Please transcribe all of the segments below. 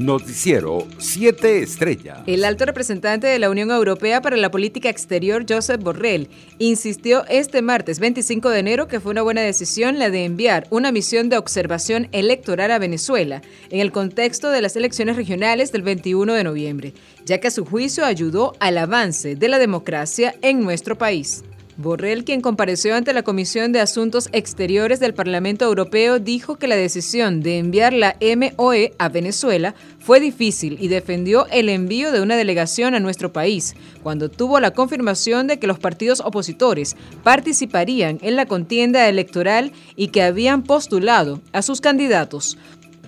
Noticiero 7 Estrellas. El alto representante de la Unión Europea para la Política Exterior, Josep Borrell, insistió este martes 25 de enero que fue una buena decisión la de enviar una misión de observación electoral a Venezuela en el contexto de las elecciones regionales del 21 de noviembre, ya que a su juicio ayudó al avance de la democracia en nuestro país. Borrell, quien compareció ante la Comisión de Asuntos Exteriores del Parlamento Europeo, dijo que la decisión de enviar la MOE a Venezuela fue difícil y defendió el envío de una delegación a nuestro país, cuando tuvo la confirmación de que los partidos opositores participarían en la contienda electoral y que habían postulado a sus candidatos.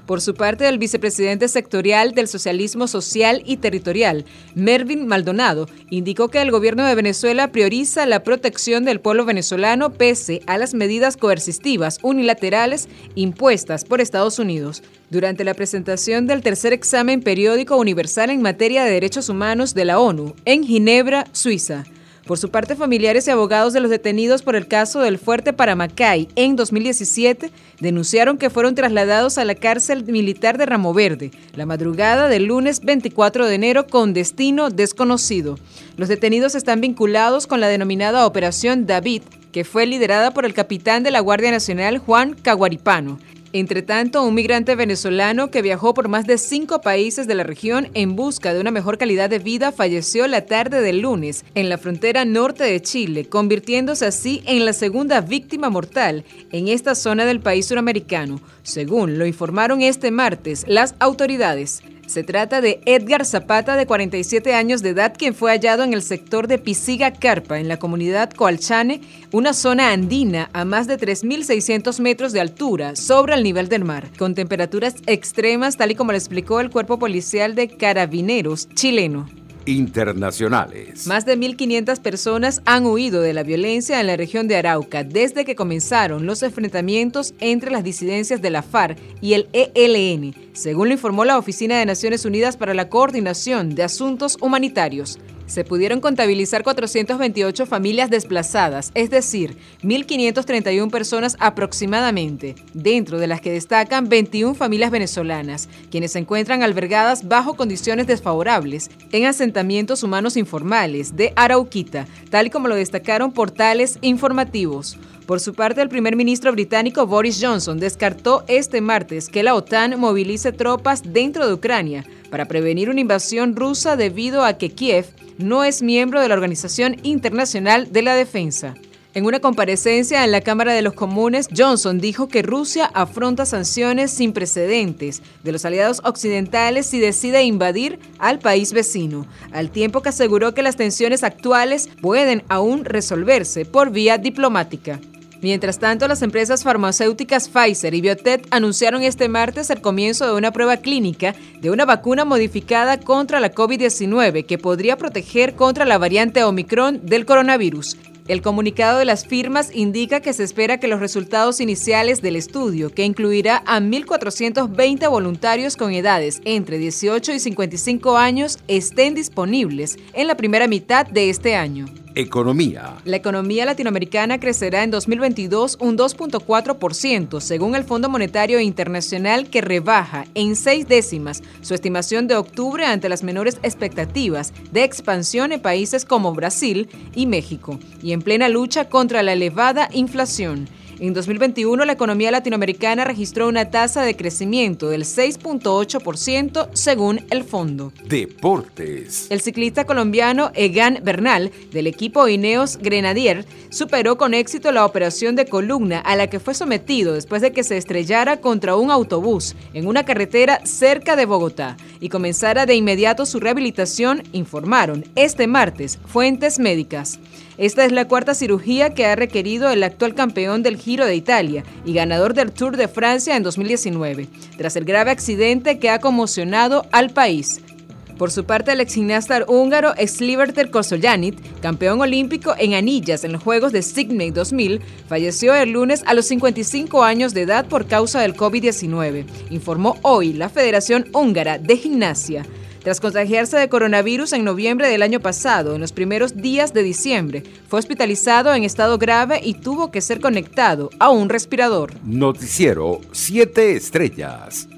Por su parte, el vicepresidente sectorial del Socialismo Social y Territorial, Mervin Maldonado, indicó que el gobierno de Venezuela prioriza la protección del pueblo venezolano pese a las medidas coercitivas unilaterales impuestas por Estados Unidos. Durante la presentación del tercer examen periódico universal en materia de derechos humanos de la ONU en Ginebra, Suiza, por su parte, familiares y abogados de los detenidos por el caso del fuerte Paramacay en 2017 denunciaron que fueron trasladados a la cárcel militar de Ramo Verde la madrugada del lunes 24 de enero con destino desconocido. Los detenidos están vinculados con la denominada Operación David, que fue liderada por el capitán de la Guardia Nacional Juan Caguaripano. Entre tanto, un migrante venezolano que viajó por más de cinco países de la región en busca de una mejor calidad de vida falleció la tarde del lunes en la frontera norte de Chile, convirtiéndose así en la segunda víctima mortal en esta zona del país suramericano, según lo informaron este martes las autoridades. Se trata de Edgar Zapata, de 47 años de edad, quien fue hallado en el sector de Pisiga Carpa, en la comunidad Coalchane, una zona andina a más de 3.600 metros de altura sobre el nivel del mar, con temperaturas extremas, tal y como lo explicó el cuerpo policial de carabineros chileno internacionales. Más de 1.500 personas han huido de la violencia en la región de Arauca desde que comenzaron los enfrentamientos entre las disidencias de la FARC y el ELN, según lo informó la Oficina de Naciones Unidas para la Coordinación de Asuntos Humanitarios se pudieron contabilizar 428 familias desplazadas, es decir, 1.531 personas aproximadamente, dentro de las que destacan 21 familias venezolanas, quienes se encuentran albergadas bajo condiciones desfavorables en asentamientos humanos informales de Arauquita, tal como lo destacaron portales informativos. Por su parte, el primer ministro británico Boris Johnson descartó este martes que la OTAN movilice tropas dentro de Ucrania para prevenir una invasión rusa debido a que Kiev no es miembro de la Organización Internacional de la Defensa. En una comparecencia en la Cámara de los Comunes, Johnson dijo que Rusia afronta sanciones sin precedentes de los aliados occidentales si decide invadir al país vecino, al tiempo que aseguró que las tensiones actuales pueden aún resolverse por vía diplomática. Mientras tanto, las empresas farmacéuticas Pfizer y Biotech anunciaron este martes el comienzo de una prueba clínica de una vacuna modificada contra la COVID-19 que podría proteger contra la variante Omicron del coronavirus. El comunicado de las firmas indica que se espera que los resultados iniciales del estudio, que incluirá a 1.420 voluntarios con edades entre 18 y 55 años, estén disponibles en la primera mitad de este año. Economía. La economía latinoamericana crecerá en 2022 un 2.4%, según el Fondo Monetario Internacional, que rebaja en seis décimas su estimación de octubre ante las menores expectativas de expansión en países como Brasil y México, y en plena lucha contra la elevada inflación. En 2021, la economía latinoamericana registró una tasa de crecimiento del 6.8% según el fondo. Deportes. El ciclista colombiano Egan Bernal, del equipo Ineos Grenadier, superó con éxito la operación de columna a la que fue sometido después de que se estrellara contra un autobús en una carretera cerca de Bogotá y comenzara de inmediato su rehabilitación, informaron este martes fuentes médicas. Esta es la cuarta cirugía que ha requerido el actual campeón del Giro de Italia y ganador del Tour de Francia en 2019, tras el grave accidente que ha conmocionado al país. Por su parte, el ex gimnasta húngaro Sliverter Kosoyanit, campeón olímpico en anillas en los Juegos de Sydney 2000, falleció el lunes a los 55 años de edad por causa del COVID-19, informó hoy la Federación Húngara de Gimnasia. Tras contagiarse de coronavirus en noviembre del año pasado, en los primeros días de diciembre, fue hospitalizado en estado grave y tuvo que ser conectado a un respirador. Noticiero 7 Estrellas.